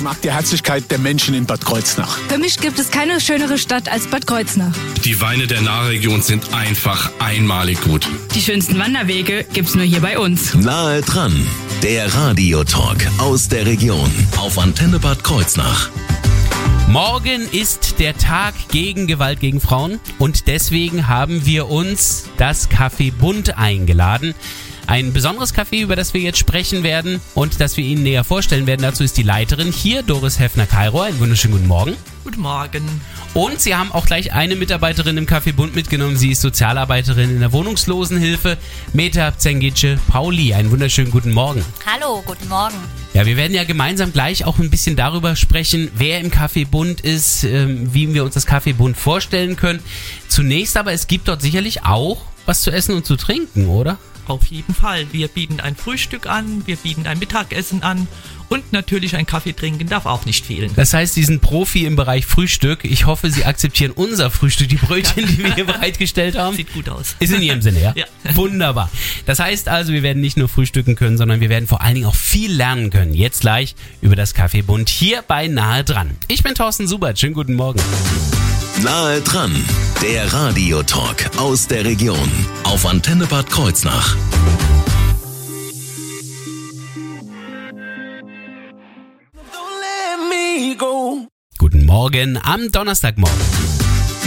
Ich mag die Herzlichkeit der Menschen in Bad Kreuznach. Für mich gibt es keine schönere Stadt als Bad Kreuznach. Die Weine der Nahregion sind einfach einmalig gut. Die schönsten Wanderwege gibt's nur hier bei uns. Nahe dran, der Radiotalk aus der Region auf Antenne Bad Kreuznach. Morgen ist der Tag gegen Gewalt gegen Frauen und deswegen haben wir uns das Café Bund eingeladen. Ein besonderes Café, über das wir jetzt sprechen werden und das wir Ihnen näher vorstellen werden. Dazu ist die Leiterin hier, Doris Hefner-Kairo. Einen wunderschönen guten Morgen. Guten Morgen. Und Sie haben auch gleich eine Mitarbeiterin im Café Bund mitgenommen. Sie ist Sozialarbeiterin in der Wohnungslosenhilfe, Meta Zengice Pauli. Einen wunderschönen guten Morgen. Hallo, guten Morgen. Ja, wir werden ja gemeinsam gleich auch ein bisschen darüber sprechen, wer im Café Bund ist, ähm, wie wir uns das Café Bund vorstellen können. Zunächst aber, es gibt dort sicherlich auch was zu essen und zu trinken, oder? Auf jeden Fall. Wir bieten ein Frühstück an, wir bieten ein Mittagessen an und natürlich ein Kaffee trinken darf auch nicht fehlen. Das heißt, Sie sind Profi im Bereich Frühstück. Ich hoffe, Sie akzeptieren unser Frühstück, die Brötchen, die wir hier bereitgestellt haben. Sieht gut aus. Ist in Ihrem Sinne, ja? Ja. Wunderbar. Das heißt also, wir werden nicht nur frühstücken können, sondern wir werden vor allen Dingen auch viel lernen können. Jetzt gleich über das Kaffeebund hier bei Nahe dran. Ich bin Thorsten Subert. Schönen guten Morgen. Nahe dran, der Radiotalk aus der Region auf Antenne Bad Kreuznach. Guten Morgen am Donnerstagmorgen.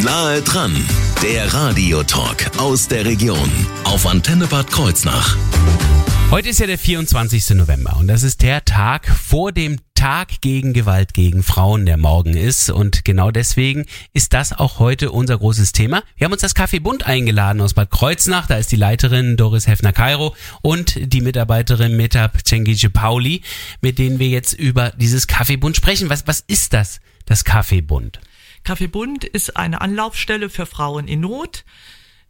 Nahe dran, der Radiotalk aus der Region auf Antenne Bad Kreuznach. Heute ist ja der 24. November und das ist der Tag vor dem Tag gegen Gewalt gegen Frauen, der morgen ist. Und genau deswegen ist das auch heute unser großes Thema. Wir haben uns das Café Bund eingeladen aus Bad Kreuznach. Da ist die Leiterin Doris Hefner-Kairo und die Mitarbeiterin Metap Cengice Pauli, mit denen wir jetzt über dieses Café Bund sprechen. Was, was ist das, das Café Bund? Café Bund ist eine Anlaufstelle für Frauen in Not.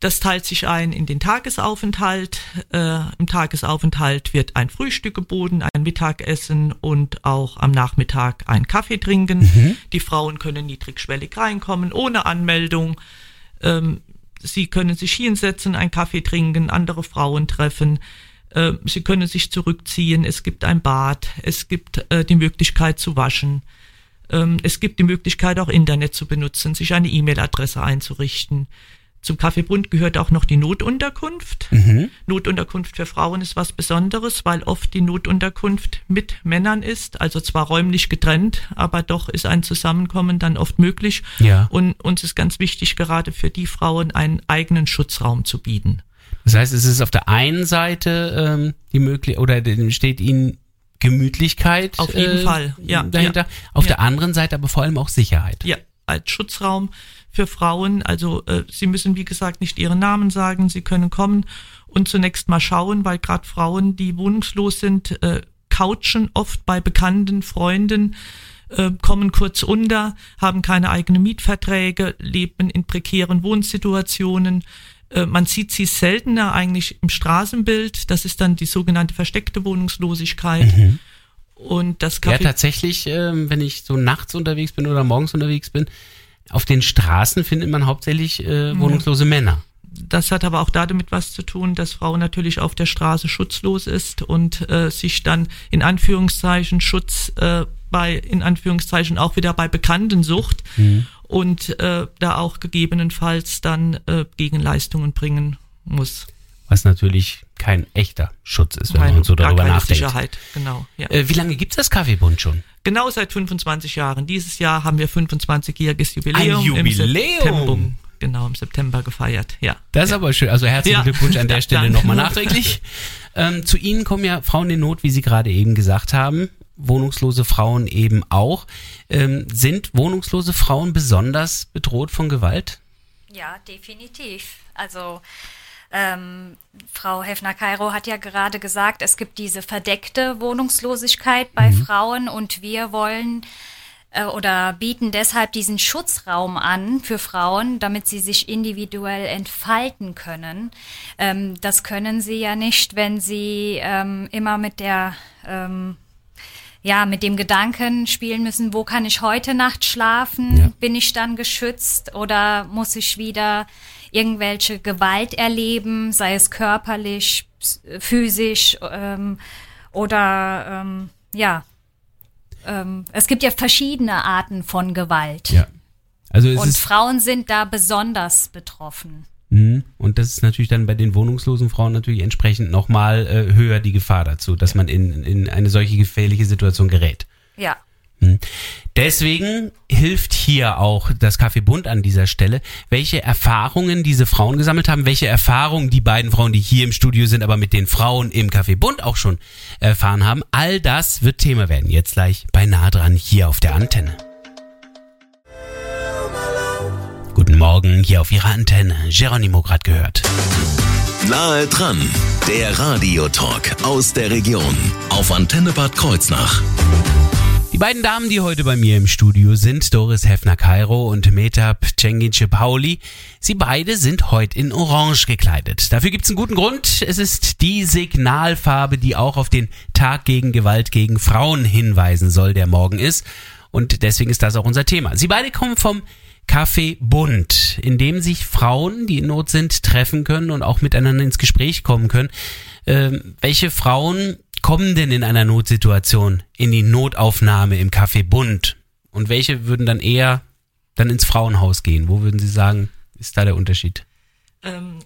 Das teilt sich ein in den Tagesaufenthalt. Äh, Im Tagesaufenthalt wird ein Frühstück geboten, ein Mittagessen und auch am Nachmittag ein Kaffee trinken. Die Frauen können niedrigschwellig reinkommen, ohne Anmeldung. Ähm, sie können sich hinsetzen, einen Kaffee trinken, andere Frauen treffen. Äh, sie können sich zurückziehen. Es gibt ein Bad. Es gibt äh, die Möglichkeit zu waschen. Ähm, es gibt die Möglichkeit, auch Internet zu benutzen, sich eine E-Mail-Adresse einzurichten. Zum Kaffeebund gehört auch noch die Notunterkunft. Notunterkunft für Frauen ist was Besonderes, weil oft die Notunterkunft mit Männern ist, also zwar räumlich getrennt, aber doch ist ein Zusammenkommen dann oft möglich. Ja. Und uns ist ganz wichtig, gerade für die Frauen einen eigenen Schutzraum zu bieten. Das heißt, es ist auf der einen Seite ähm, die Möglichkeit, oder steht Ihnen Gemütlichkeit Auf jeden äh, Fall, ja, dahinter. ja. Auf Ja. der anderen Seite aber vor allem auch Sicherheit. Ja, als Schutzraum für Frauen. Also äh, sie müssen, wie gesagt, nicht ihren Namen sagen. Sie können kommen und zunächst mal schauen, weil gerade Frauen, die wohnungslos sind, äh, couchen oft bei Bekannten, Freunden, äh, kommen kurz unter, haben keine eigenen Mietverträge, leben in prekären Wohnsituationen. Äh, Man sieht sie seltener eigentlich im Straßenbild. Das ist dann die sogenannte versteckte Wohnungslosigkeit. Und das Ja, Café tatsächlich, ähm, wenn ich so nachts unterwegs bin oder morgens unterwegs bin, auf den Straßen findet man hauptsächlich äh, wohnungslose Männer. Das hat aber auch damit was zu tun, dass Frau natürlich auf der Straße schutzlos ist und äh, sich dann in Anführungszeichen Schutz äh, bei, in Anführungszeichen auch wieder bei Bekannten sucht und äh, da auch gegebenenfalls dann äh, Gegenleistungen bringen muss. Was natürlich kein echter Schutz ist, wenn Keine- man so darüber keine nachdenkt. Sicherheit, genau. Ja. Äh, wie lange gibt's das Kaffeebund schon? Genau seit 25 Jahren. Dieses Jahr haben wir 25-jähriges Jubiläum. Ein Jubiläum? Im September, genau, im September gefeiert, ja. Das ist aber schön. Also herzlichen Ja. Glückwunsch an der Ja, Stelle nochmal nachträglich. ähm, zu Ihnen kommen ja Frauen in Not, wie Sie gerade eben gesagt haben. Wohnungslose Frauen eben auch. Ähm, sind wohnungslose Frauen besonders bedroht von Gewalt? Ja, definitiv. Also ähm, Frau Hefner-Kairo hat ja gerade gesagt, es gibt diese verdeckte Wohnungslosigkeit bei Frauen und wir wollen äh, oder bieten deshalb diesen Schutzraum an für Frauen, damit sie sich individuell entfalten können. Ähm, das können sie ja nicht, wenn sie ähm, immer mit der ähm, ja, mit dem Gedanken spielen müssen, wo kann ich heute Nacht schlafen? Ja. Bin ich dann geschützt oder muss ich wieder irgendwelche Gewalt erleben, sei es körperlich, physisch ähm, oder ähm, ja, ähm, es gibt ja verschiedene Arten von Gewalt. Ja. Also Und Frauen sind da besonders betroffen. Mhm. Und das ist natürlich dann bei den wohnungslosen Frauen natürlich entsprechend nochmal äh, höher die Gefahr dazu, dass man in, in eine solche gefährliche Situation gerät. Ja. Deswegen hilft hier auch das Café Bund an dieser Stelle, welche Erfahrungen diese Frauen gesammelt haben, welche Erfahrungen die beiden Frauen, die hier im Studio sind, aber mit den Frauen im Café Bund auch schon erfahren haben. All das wird Thema werden. Jetzt gleich bei nah dran hier auf der Antenne. Guten Morgen hier auf Ihrer Antenne. Geronimo gerade gehört. Nahe dran, der Radiotalk aus der Region auf Antenne Bad Kreuznach. Die beiden Damen, die heute bei mir im Studio sind, Doris Hefner-Kairo und Metap Cengice Pauli, sie beide sind heute in Orange gekleidet. Dafür gibt's einen guten Grund. Es ist die Signalfarbe, die auch auf den Tag gegen Gewalt gegen Frauen hinweisen soll, der morgen ist. Und deswegen ist das auch unser Thema. Sie beide kommen vom Café Bund, in dem sich Frauen, die in Not sind, treffen können und auch miteinander ins Gespräch kommen können. Ähm, welche Frauen kommen denn in einer Notsituation in die Notaufnahme im Café Bund? Und welche würden dann eher dann ins Frauenhaus gehen? Wo würden Sie sagen, ist da der Unterschied? Ähm,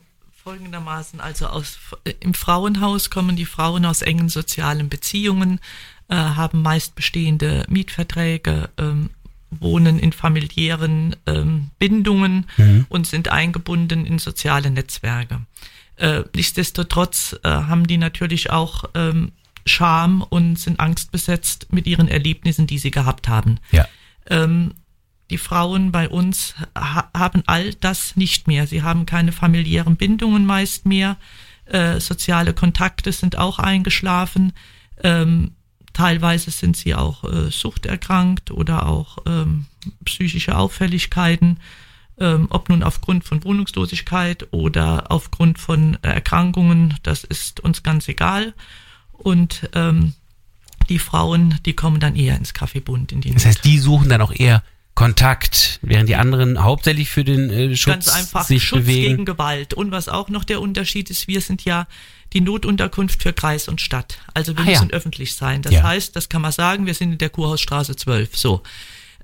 folgendermaßen, also aus, im Frauenhaus kommen die Frauen aus engen sozialen Beziehungen, äh, haben meist bestehende Mietverträge, ähm, wohnen in familiären ähm, Bindungen und sind eingebunden in soziale Netzwerke. Äh, nichtsdestotrotz äh, haben die natürlich auch ähm, Scham und sind angstbesetzt mit ihren Erlebnissen, die sie gehabt haben. Ja. Ähm, die Frauen bei uns ha haben all das nicht mehr. Sie haben keine familiären Bindungen meist mehr. Äh, soziale Kontakte sind auch eingeschlafen. Ähm, teilweise sind sie auch äh, suchterkrankt oder auch ähm, psychische Auffälligkeiten, ähm, ob nun aufgrund von Wohnungslosigkeit oder aufgrund von Erkrankungen, das ist uns ganz egal. Und ähm, die Frauen, die kommen dann eher ins Kaffeebund in die Das heißt, die suchen dann auch eher Kontakt, während die anderen hauptsächlich für den äh, Schutz ganz einfach sich Schutz bewegen. gegen Gewalt. Und was auch noch der Unterschied ist, wir sind ja die Notunterkunft für Kreis und Stadt. Also wir Ah, ja. müssen öffentlich sein. Das Ja. heißt, das kann man sagen, wir sind in der Kurhausstraße 12. So.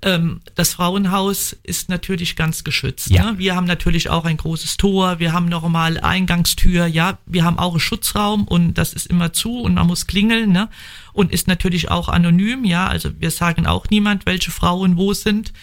Ähm, das Frauenhaus ist natürlich ganz geschützt. Ja. Ne? Wir haben natürlich auch ein großes Tor, wir haben normal Eingangstür, ja, wir haben auch einen Schutzraum und das ist immer zu und man muss klingeln, ne? Und ist natürlich auch anonym, ja, also wir sagen auch niemand, welche Frauen wo sind.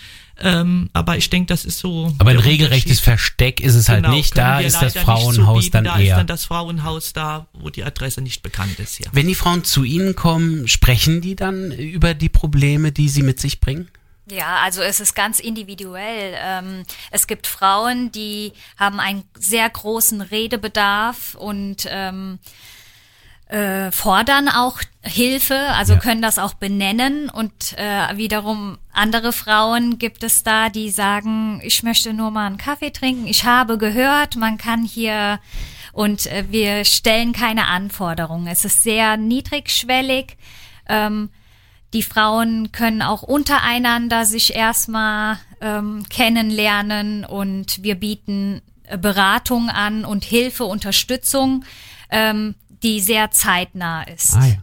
Ähm, aber ich denke, das ist so. Aber ein regelrechtes. Versteck ist es halt Genau, nicht. können Da ist das nicht Frauenhaus zubieten. dann da ist eher. dann das Frauenhaus da, wo die Adresse nicht bekannt ist, ja. Wenn die Frauen zu Ihnen kommen, sprechen die dann über die Probleme, die sie mit sich bringen? Ja, also es ist ganz individuell. Ähm, es gibt Frauen, die haben einen sehr großen Redebedarf und ähm, äh, fordern auch Hilfe, also Ja. können das auch benennen. Und äh, wiederum andere Frauen gibt es da, die sagen, ich möchte nur mal einen Kaffee trinken. Ich habe gehört, man kann hier und äh, wir stellen keine Anforderungen. Es ist sehr niedrigschwellig. Ähm, die Frauen können auch untereinander sich erstmal ähm, kennenlernen und wir bieten äh, Beratung an und Hilfe, Unterstützung, ähm, die sehr zeitnah ist. Ah ja.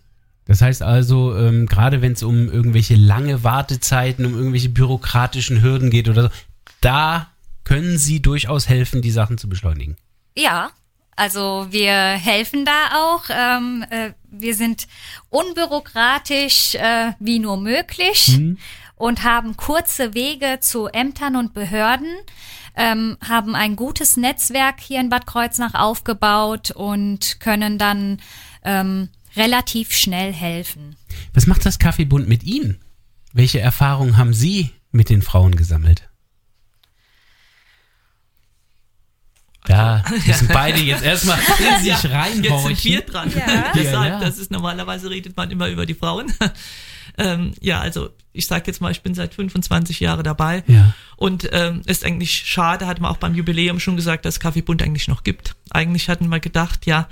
Das heißt also, ähm, gerade wenn es um irgendwelche lange Wartezeiten, um irgendwelche bürokratischen Hürden geht oder so, da können Sie durchaus helfen, die Sachen zu beschleunigen. Ja, also wir helfen da auch. Ähm, äh, wir sind unbürokratisch äh, wie nur möglich und haben kurze Wege zu Ämtern und Behörden, ähm, haben ein gutes Netzwerk hier in Bad Kreuznach aufgebaut und können dann ähm, relativ schnell helfen. Was macht das Kaffeebund mit Ihnen? Welche Erfahrungen haben Sie mit den Frauen gesammelt? Da müssen beide jetzt erstmal in sich Jetzt sind wir reinhorchen. dran. Ja. Deshalb, Ja, ja. das ist normalerweise redet man immer über die Frauen. ähm, ja, also ich sage jetzt mal, ich bin seit 25 Jahren dabei. Ja. Und ähm, ist eigentlich schade, hat man auch beim Jubiläum schon gesagt, dass Kaffeebund eigentlich noch gibt. Eigentlich hatten wir gedacht, ja,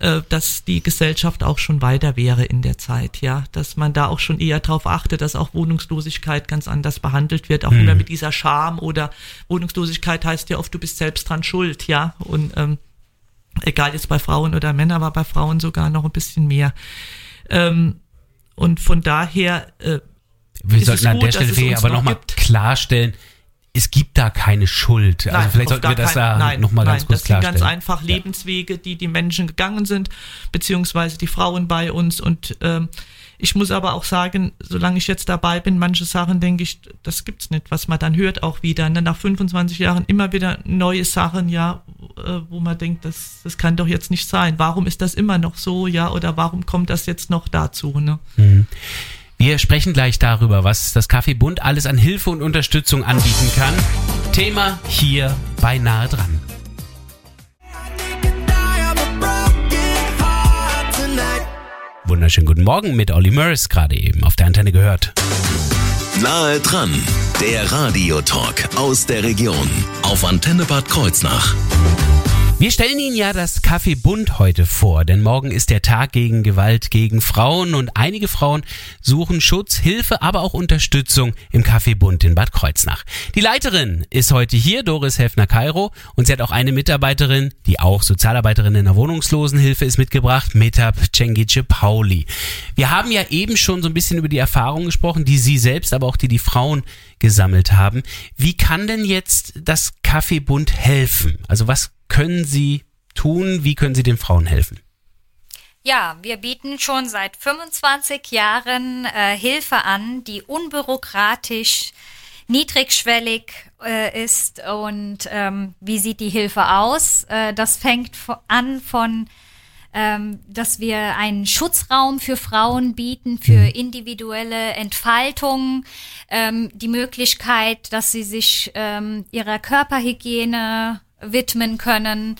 äh, dass die Gesellschaft auch schon weiter wäre in der Zeit, ja, dass man da auch schon eher darauf achtet, dass auch Wohnungslosigkeit ganz anders behandelt wird, auch immer mit dieser Scham oder Wohnungslosigkeit heißt ja oft, du bist selbst dran schuld, ja, und ähm, egal jetzt bei Frauen oder Männern, aber bei Frauen sogar noch ein bisschen mehr. Ähm, und von daher äh, Wir ist sollten es an gut, der Stelle aber noch nochmal klarstellen, es gibt da keine Schuld. also Nein, vielleicht auf sollten wir das kein- da nein, nochmal ganz nein, kurz Das sind klarstellen. ganz einfach Lebenswege, die die Menschen gegangen sind, beziehungsweise die Frauen bei uns. Und ähm, ich muss aber auch sagen, solange ich jetzt dabei bin, manche Sachen denke ich, das gibt's nicht, was man dann hört auch wieder. Ne? Nach 25 Jahren immer wieder neue Sachen, ja, äh, wo man denkt, das, das kann doch jetzt nicht sein. Warum ist das immer noch so, ja, oder warum kommt das jetzt noch dazu? Ne? Wir sprechen gleich darüber, was das Café Bund alles an Hilfe und Unterstützung anbieten kann. Thema hier bei Nahe dran. Wunderschönen guten Morgen mit Olli Murs gerade eben auf der Antenne gehört. Nahe dran, der Radiotalk aus der Region auf Antenne Bad Kreuznach. Wir stellen Ihnen ja das Café Bund heute vor, denn morgen ist der Tag gegen Gewalt gegen Frauen und einige Frauen suchen Schutz, Hilfe, aber auch Unterstützung im Café Bund in Bad Kreuznach. Die Leiterin ist heute hier, Doris Hefner-Kairo, und sie hat auch eine Mitarbeiterin, die auch Sozialarbeiterin in der Wohnungslosenhilfe ist, mitgebracht, Metab Cengice Pauli. Wir haben ja eben schon so ein bisschen über die Erfahrungen gesprochen, die Sie selbst, aber auch die die Frauen gesammelt haben. Wie kann denn jetzt das Café Bund helfen? Also was können Sie tun? Wie können Sie den Frauen helfen? Ja, wir bieten schon seit 25 Jahren äh, Hilfe an, die unbürokratisch, niedrigschwellig äh, ist. Und ähm, wie sieht die Hilfe aus? Äh, das fängt an von ähm, dass wir einen Schutzraum für Frauen bieten, für individuelle Entfaltung, ähm, die Möglichkeit, dass sie sich ähm, ihrer Körperhygiene widmen können,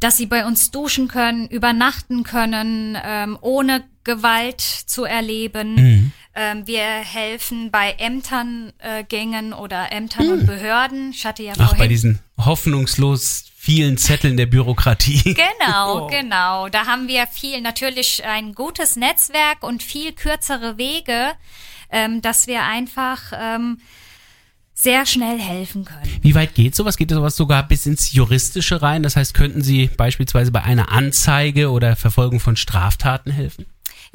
dass sie bei uns duschen können, übernachten können, ähm, ohne Gewalt zu erleben. Ähm, wir helfen bei Ämterngängen äh, Gängen oder Ämtern und Behörden. Ich hatte ja Ach, vorhin bei diesen hoffnungslos vielen Zetteln der Bürokratie. Genau, genau. Da haben wir viel, natürlich ein gutes Netzwerk und viel kürzere Wege, ähm, dass wir einfach ähm, sehr schnell helfen können. Wie weit geht sowas? Geht sowas sogar bis ins Juristische rein? Das heißt, könnten Sie beispielsweise bei einer Anzeige oder Verfolgung von Straftaten helfen?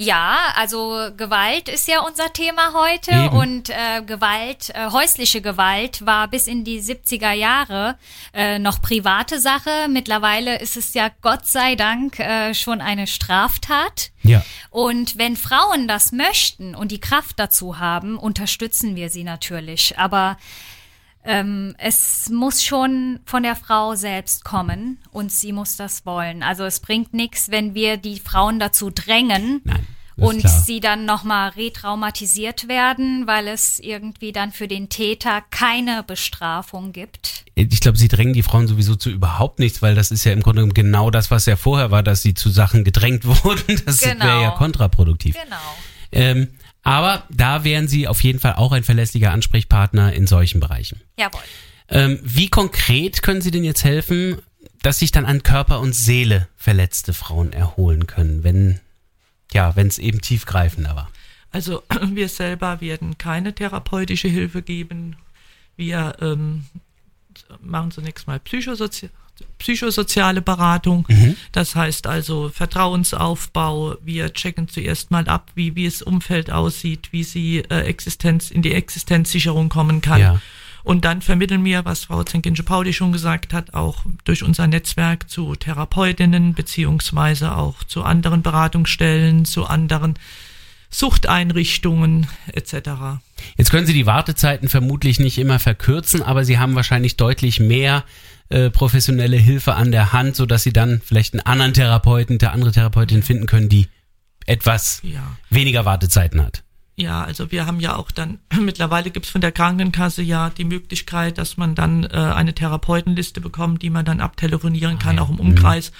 Ja, also Gewalt ist ja unser Thema heute Eben. und äh, Gewalt, äh, häusliche Gewalt war bis in die 70er Jahre äh, noch private Sache. Mittlerweile ist es ja Gott sei Dank äh, schon eine Straftat. Ja. Und wenn Frauen das möchten und die Kraft dazu haben, unterstützen wir sie natürlich. Aber ähm, es muss schon von der Frau selbst kommen und sie muss das wollen. Also es bringt nichts, wenn wir die Frauen dazu drängen Nein. und klar. sie dann nochmal retraumatisiert werden, weil es irgendwie dann für den Täter keine Bestrafung gibt. Ich glaube, sie drängen die Frauen sowieso zu überhaupt nichts, weil das ist ja im Grunde genommen genau das, was ja vorher war, dass sie zu Sachen gedrängt wurden. Das Genau. wäre ja kontraproduktiv. Genau. Ähm, aber da wären sie auf jeden Fall auch ein verlässlicher Ansprechpartner in solchen Bereichen. Jawohl. Ähm, wie konkret können Sie denn jetzt helfen, dass sich dann an Körper und Seele verletzte Frauen erholen können, wenn ja, wenn es eben tiefgreifender war? Also wir selber werden keine therapeutische Hilfe geben. Wir ähm, machen zunächst mal Psychosozi psychosoziale Beratung. Das heißt also Vertrauensaufbau. Wir checken zuerst mal ab, wie, wie das Umfeld aussieht, wie sie äh, Existenz, in die Existenzsicherung kommen kann. Ja. Und dann vermitteln wir, was Frau Zenkinsche-Pauli schon gesagt hat, auch durch unser Netzwerk zu Therapeutinnen beziehungsweise auch zu anderen Beratungsstellen, zu anderen Suchteinrichtungen etc. Jetzt können Sie die Wartezeiten vermutlich nicht immer verkürzen, aber Sie haben wahrscheinlich deutlich mehr äh, professionelle Hilfe an der Hand, sodass Sie dann vielleicht einen anderen Therapeuten, eine andere Therapeutin finden können, die etwas Ja. weniger Wartezeiten hat. Ja, also wir haben ja auch dann, mittlerweile gibt's von der Krankenkasse ja die Möglichkeit, dass man dann äh, eine Therapeutenliste bekommt, die man dann abtelefonieren kann, ja. auch im Umkreis.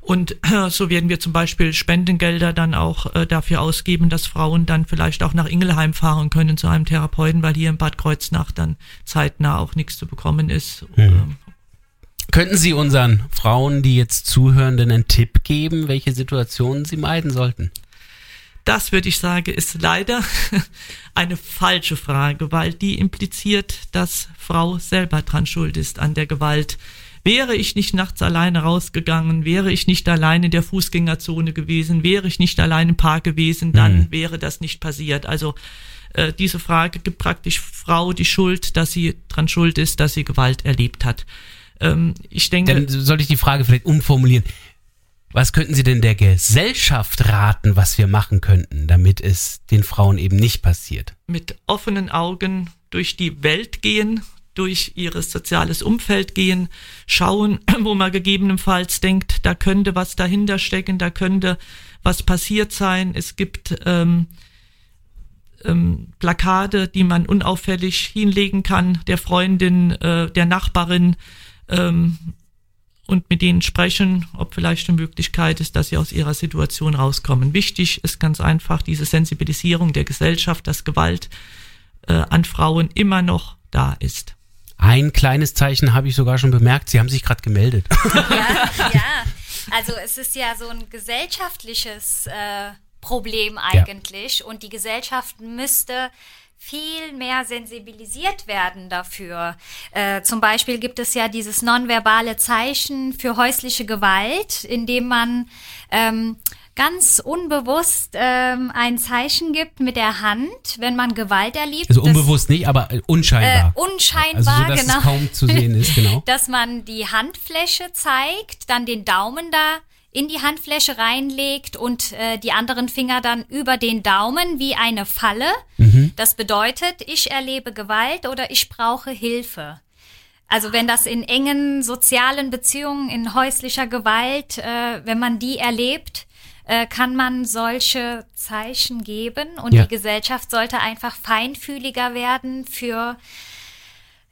Und äh, so werden wir zum Beispiel Spendengelder dann auch äh, dafür ausgeben, dass Frauen dann vielleicht auch nach Ingelheim fahren können zu einem Therapeuten, weil hier in Bad Kreuznach dann zeitnah auch nichts zu bekommen ist. Ähm, Könnten Sie unseren Frauen, die jetzt zuhören, denn einen Tipp geben, welche Situationen sie meiden sollten? Das würde ich sagen, ist leider eine falsche Frage, weil die impliziert, dass Frau selber dran schuld ist an der Gewalt. Wäre ich nicht nachts alleine rausgegangen, wäre ich nicht allein in der Fußgängerzone gewesen, wäre ich nicht allein im Park gewesen, dann Mhm. wäre das nicht passiert. Also äh, diese Frage gibt praktisch Frau die Schuld, dass sie dran schuld ist, dass sie Gewalt erlebt hat. Ähm, ich denke, Dann soll ich die Frage vielleicht umformulieren. Was könnten Sie denn der Gesellschaft raten, was wir machen könnten, damit es den Frauen eben nicht passiert? mit offenen Augen durch die Welt gehen, durch ihr soziales Umfeld gehen, schauen, wo man gegebenenfalls denkt, da könnte was dahinter stecken, da könnte was passiert sein. Es gibt ähm, ähm, Plakate, die man unauffällig hinlegen kann, der Freundin, äh, der Nachbarin ähm, und mit denen sprechen, ob vielleicht eine Möglichkeit ist, dass sie aus ihrer Situation rauskommen. Wichtig ist ganz einfach diese Sensibilisierung der Gesellschaft, dass Gewalt äh, an Frauen immer noch da ist. Ein kleines Zeichen habe ich sogar schon bemerkt. Sie haben sich gerade gemeldet. Ja, ja. Also es ist ja so ein gesellschaftliches äh, Problem eigentlich und die Gesellschaft müsste viel mehr sensibilisiert werden dafür. Äh, zum Beispiel gibt es ja dieses nonverbale Zeichen für häusliche Gewalt, in dem man ähm, ganz unbewusst ähm, ein Zeichen gibt mit der Hand, wenn man Gewalt erlebt. Also unbewusst nicht, aber äh, unscheinbar. Äh, unscheinbar, also so, dass genau. es kaum zu sehen ist, genau. dass man die Handfläche zeigt, dann den Daumen da in die Handfläche reinlegt und äh, die anderen Finger dann über den Daumen wie eine Falle. Das bedeutet, ich erlebe Gewalt oder ich brauche Hilfe. Also wenn das in engen sozialen Beziehungen, in häuslicher Gewalt, äh, wenn man die erlebt, äh, kann man solche Zeichen geben und Ja. die Gesellschaft sollte einfach feinfühliger werden für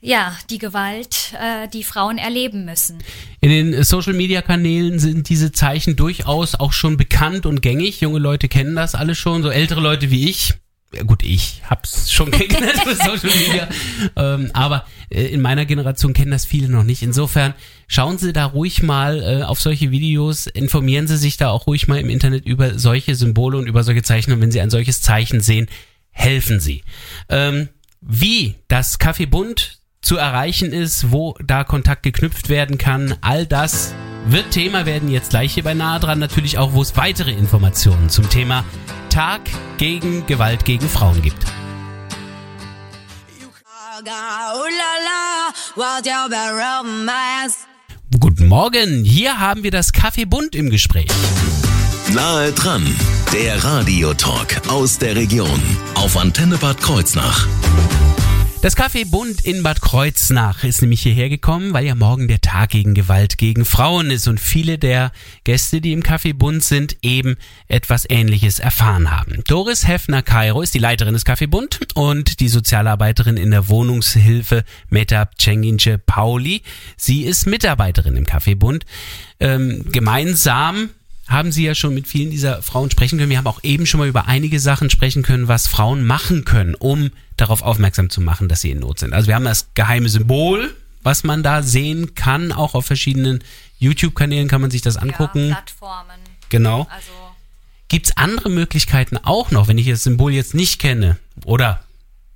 ja, die Gewalt, äh, die Frauen erleben müssen. In den Social-Media-Kanälen sind diese Zeichen durchaus auch schon bekannt und gängig. Junge Leute kennen das alle schon, so ältere Leute wie ich. Ja, gut, ich hab's schon kennengelernt für Social Media, ähm, aber äh, in meiner Generation kennen das viele noch nicht. Insofern schauen Sie da ruhig mal äh, auf solche Videos, informieren Sie sich da auch ruhig mal im Internet über solche Symbole und über solche Zeichen. Und wenn Sie ein solches Zeichen sehen, helfen Sie. Ähm, wie das Café Bund zu erreichen ist, wo da Kontakt geknüpft werden kann, all das wird Thema werden jetzt gleich hier bei Nahe dran. Natürlich auch, wo es weitere Informationen zum Thema Tag gegen Gewalt gegen Frauen gibt. Guten Morgen, hier haben wir das Café Bund im Gespräch. Nahe dran, der Radiotalk aus der Region auf Antenne Bad Kreuznach. Das Café Bund in Bad Kreuznach ist nämlich hierher gekommen, weil ja morgen der Tag gegen Gewalt gegen Frauen ist und viele der Gäste, die im Café Bund sind, eben etwas Ähnliches erfahren haben. Doris Heffner-Kairo ist die Leiterin des Café Bund und die Sozialarbeiterin in der Wohnungshilfe Meta Cengince Pauli. Sie ist Mitarbeiterin im Café Bund. Ähm, gemeinsam haben Sie ja schon mit vielen dieser Frauen sprechen können. Wir haben auch eben schon mal über einige Sachen sprechen können, was Frauen machen können, um darauf aufmerksam zu machen, dass sie in Not sind. Also wir haben das geheime Symbol, was man da sehen kann. Auch auf verschiedenen YouTube-Kanälen kann man sich das angucken. Ja, Plattformen. genau. Also Gibt's andere Möglichkeiten auch noch, wenn ich das Symbol jetzt nicht kenne oder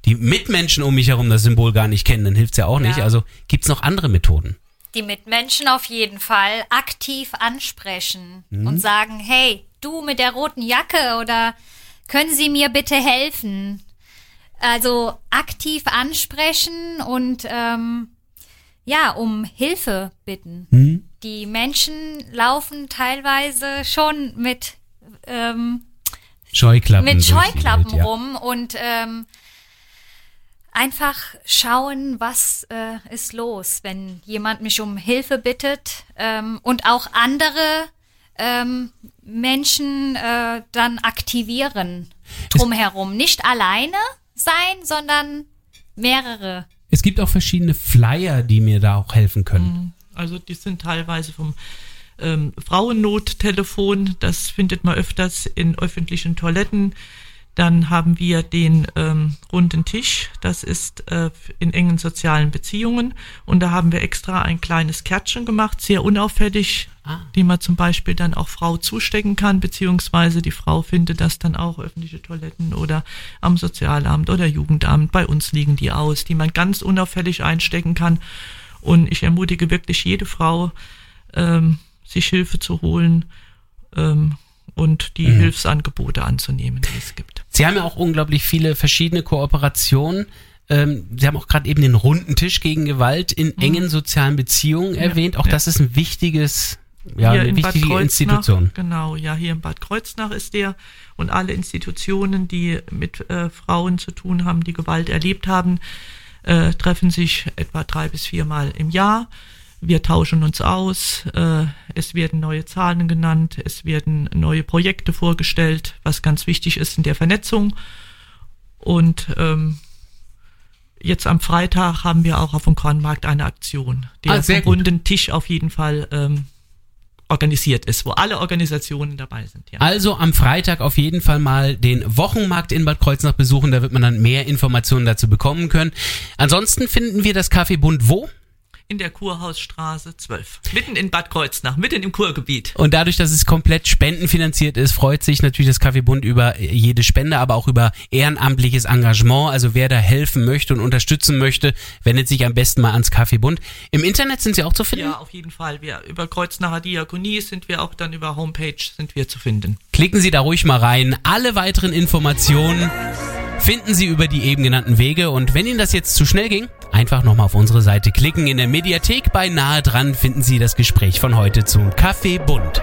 die Mitmenschen um mich herum das Symbol gar nicht kennen, dann hilft's ja auch nicht. Ja. Also gibt's noch andere Methoden? Die Mitmenschen auf jeden Fall aktiv ansprechen Mhm. und sagen, hey, du mit der roten Jacke oder können Sie mir bitte helfen? Also aktiv ansprechen und ähm, ja, um Hilfe bitten. Mhm. Die Menschen laufen teilweise schon mit ähm, Scheuklappen. mit Scheuklappen Welt, ja. rum und ähm, einfach schauen, was äh, ist los, wenn jemand mich um Hilfe bittet ähm, und auch andere ähm, Menschen äh, dann aktivieren drumherum. Nicht alleine sein, sondern mehrere. Es gibt auch verschiedene Flyer, die mir da auch helfen können. Also die sind teilweise vom ähm, Frauennottelefon, das findet man öfters in öffentlichen Toiletten. Dann haben wir den ähm, runden Tisch, das ist äh, in engen sozialen Beziehungen. Und da haben wir extra ein kleines Kärtchen gemacht, sehr unauffällig, Ah. die man zum Beispiel dann auch Frau zustecken kann, beziehungsweise die Frau findet das dann auch öffentliche Toiletten oder am Sozialamt oder Jugendamt. Bei uns liegen die aus, die man ganz unauffällig einstecken kann. Und ich ermutige wirklich jede Frau, ähm, sich Hilfe zu holen ähm, und die mhm. Hilfsangebote anzunehmen, die es gibt. Sie haben ja auch unglaublich viele verschiedene Kooperationen. Ähm, Sie haben auch gerade eben den runden Tisch gegen Gewalt in mhm. engen sozialen Beziehungen ja, erwähnt. Auch ja. das ist ein wichtiges ja, hier eine wichtige Institution. Genau, ja, hier in Bad Kreuznach ist der und alle Institutionen, die mit äh, Frauen zu tun haben, die Gewalt erlebt haben, äh, treffen sich etwa drei bis viermal im Jahr. Wir tauschen uns aus, äh, es werden neue Zahlen genannt, es werden neue Projekte vorgestellt, was ganz wichtig ist in der Vernetzung. Und ähm, jetzt am Freitag haben wir auch auf dem Kornmarkt eine Aktion. Der ah, verbundene Tisch auf jeden Fall ähm, organisiert ist, wo alle Organisationen dabei sind. Ja. Also am Freitag auf jeden Fall mal den Wochenmarkt in Bad Kreuznach besuchen, da wird man dann mehr Informationen dazu bekommen können. Ansonsten finden wir das Café Bund wo? In der Kurhausstraße 12. Mitten in Bad Kreuznach, mitten im Kurgebiet. Und dadurch, dass es komplett spendenfinanziert ist, freut sich natürlich das Kaffeebund über jede Spende, aber auch über ehrenamtliches Engagement. Also wer da helfen möchte und unterstützen möchte, wendet sich am besten mal ans Kaffeebund. Im Internet sind sie auch zu finden? Ja, auf jeden Fall. Wir, über Kreuznacher Diakonie sind wir auch dann über Homepage sind wir zu finden. Klicken Sie da ruhig mal rein. Alle weiteren Informationen finden Sie über die eben genannten Wege. Und wenn Ihnen das jetzt zu schnell ging, einfach nochmal auf unsere Seite klicken. In der Mediathek bei Nahe dran finden Sie das Gespräch von heute zum Kaffee Bund.